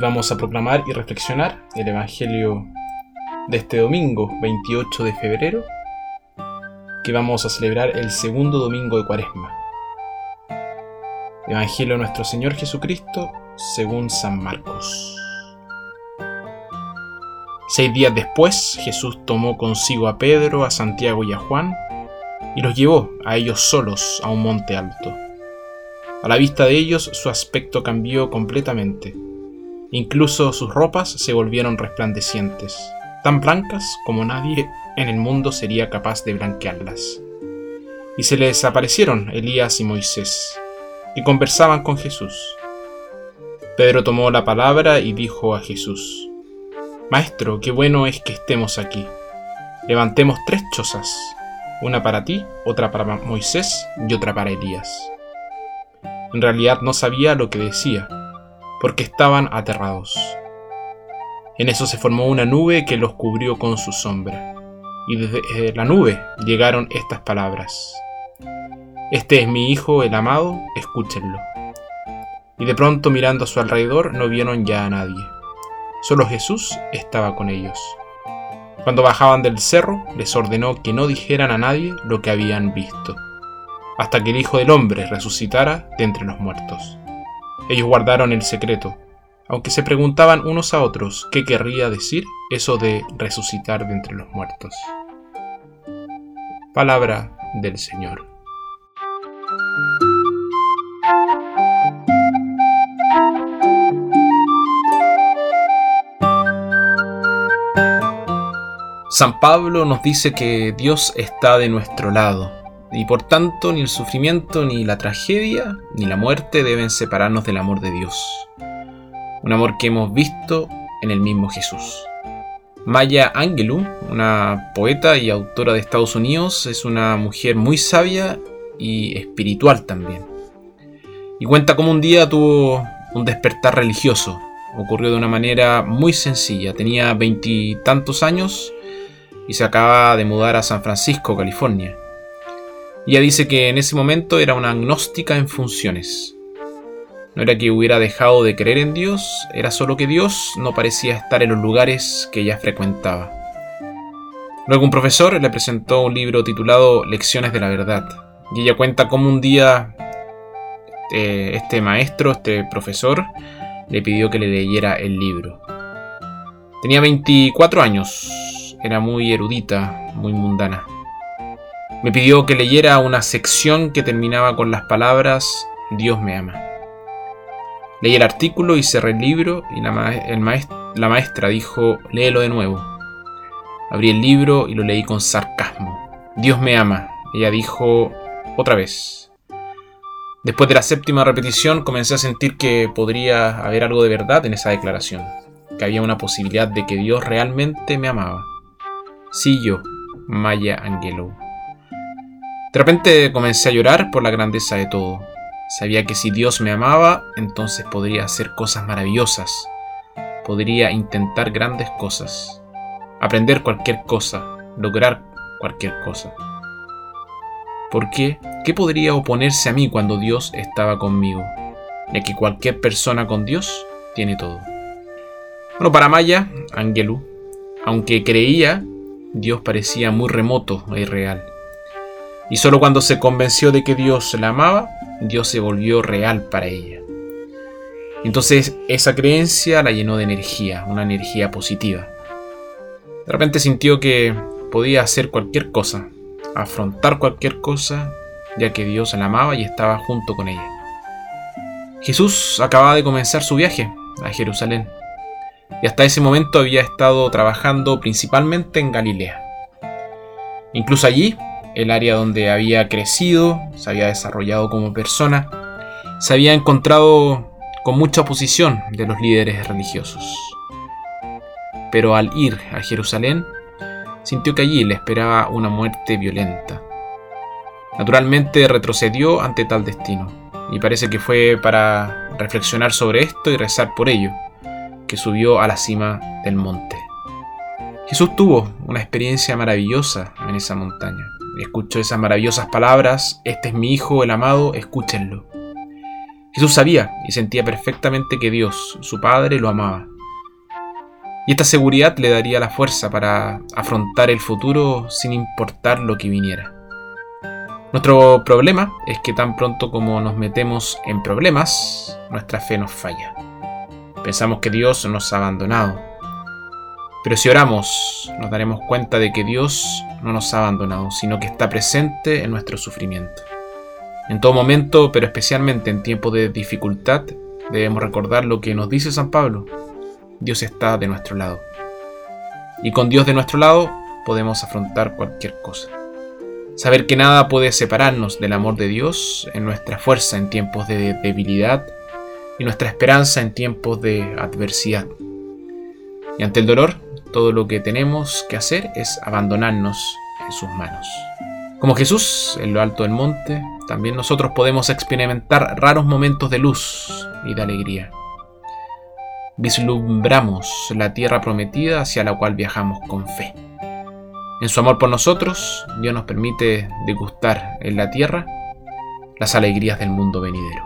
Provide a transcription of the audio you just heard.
vamos a proclamar y reflexionar el Evangelio de este domingo, 28 de febrero, que vamos a celebrar el segundo domingo de Cuaresma. Evangelio de nuestro Señor Jesucristo según San Marcos. Seis días después, Jesús tomó consigo a Pedro, a Santiago y a Juan, y los llevó a ellos solos a un monte alto. A la vista de ellos su aspecto cambió completamente. Incluso sus ropas se volvieron resplandecientes, tan blancas como nadie en el mundo sería capaz de blanquearlas. Y se les aparecieron Elías y Moisés, y conversaban con Jesús. Pedro tomó la palabra y dijo a Jesús, Maestro, qué bueno es que estemos aquí. Levantemos tres chozas, una para ti, otra para Moisés y otra para Elías. En realidad no sabía lo que decía, porque estaban aterrados. En eso se formó una nube que los cubrió con su sombra, y desde eh, la nube llegaron estas palabras. Este es mi Hijo el amado, escúchenlo. Y de pronto mirando a su alrededor no vieron ya a nadie. Solo Jesús estaba con ellos. Cuando bajaban del cerro, les ordenó que no dijeran a nadie lo que habían visto hasta que el Hijo del Hombre resucitara de entre los muertos. Ellos guardaron el secreto, aunque se preguntaban unos a otros qué querría decir eso de resucitar de entre los muertos. Palabra del Señor. San Pablo nos dice que Dios está de nuestro lado y por tanto ni el sufrimiento, ni la tragedia, ni la muerte deben separarnos del amor de Dios. Un amor que hemos visto en el mismo Jesús. Maya Angelou, una poeta y autora de Estados Unidos, es una mujer muy sabia y espiritual también. Y cuenta cómo un día tuvo un despertar religioso. Ocurrió de una manera muy sencilla. Tenía veintitantos años y se acaba de mudar a San Francisco, California. Ella dice que en ese momento era una agnóstica en funciones. No era que hubiera dejado de creer en Dios, era solo que Dios no parecía estar en los lugares que ella frecuentaba. Luego un profesor le presentó un libro titulado Lecciones de la Verdad, y ella cuenta cómo un día este, este maestro, este profesor, le pidió que le leyera el libro. Tenía 24 años, era muy erudita, muy mundana. Me pidió que leyera una sección que terminaba con las palabras Dios me ama. Leí el artículo y cerré el libro y la, la maestra dijo, léelo de nuevo. Abrí el libro y lo leí con sarcasmo. Dios me ama. Ella dijo otra vez. Después de la séptima repetición comencé a sentir que podría haber algo de verdad en esa declaración, que había una posibilidad de que Dios realmente me amaba. Sí yo, Maya Angelou. De repente comencé a llorar por la grandeza de todo. Sabía que si Dios me amaba, entonces podría hacer cosas maravillosas. Podría intentar grandes cosas. Aprender cualquier cosa. Lograr cualquier cosa. ¿Por qué? ¿Qué podría oponerse a mí cuando Dios estaba conmigo? Ya que cualquier persona con Dios tiene todo. Bueno, para Maya, Angelu, aunque creía, Dios parecía muy remoto e irreal. Y solo cuando se convenció de que Dios la amaba, Dios se volvió real para ella. Entonces esa creencia la llenó de energía, una energía positiva. De repente sintió que podía hacer cualquier cosa, afrontar cualquier cosa, ya que Dios la amaba y estaba junto con ella. Jesús acababa de comenzar su viaje a Jerusalén y hasta ese momento había estado trabajando principalmente en Galilea. Incluso allí el área donde había crecido, se había desarrollado como persona, se había encontrado con mucha oposición de los líderes religiosos. Pero al ir a Jerusalén, sintió que allí le esperaba una muerte violenta. Naturalmente retrocedió ante tal destino, y parece que fue para reflexionar sobre esto y rezar por ello, que subió a la cima del monte. Jesús tuvo una experiencia maravillosa en esa montaña escuchó esas maravillosas palabras, este es mi Hijo, el amado, escúchenlo. Jesús sabía y sentía perfectamente que Dios, su Padre, lo amaba. Y esta seguridad le daría la fuerza para afrontar el futuro sin importar lo que viniera. Nuestro problema es que tan pronto como nos metemos en problemas, nuestra fe nos falla. Pensamos que Dios nos ha abandonado. Pero si oramos, nos daremos cuenta de que Dios no nos ha abandonado, sino que está presente en nuestro sufrimiento. En todo momento, pero especialmente en tiempos de dificultad, debemos recordar lo que nos dice San Pablo. Dios está de nuestro lado. Y con Dios de nuestro lado podemos afrontar cualquier cosa. Saber que nada puede separarnos del amor de Dios en nuestra fuerza en tiempos de debilidad y nuestra esperanza en tiempos de adversidad. Y ante el dolor, todo lo que tenemos que hacer es abandonarnos en sus manos. Como Jesús en lo alto del monte, también nosotros podemos experimentar raros momentos de luz y de alegría. Vislumbramos la tierra prometida hacia la cual viajamos con fe. En su amor por nosotros, Dios nos permite degustar en la tierra las alegrías del mundo venidero.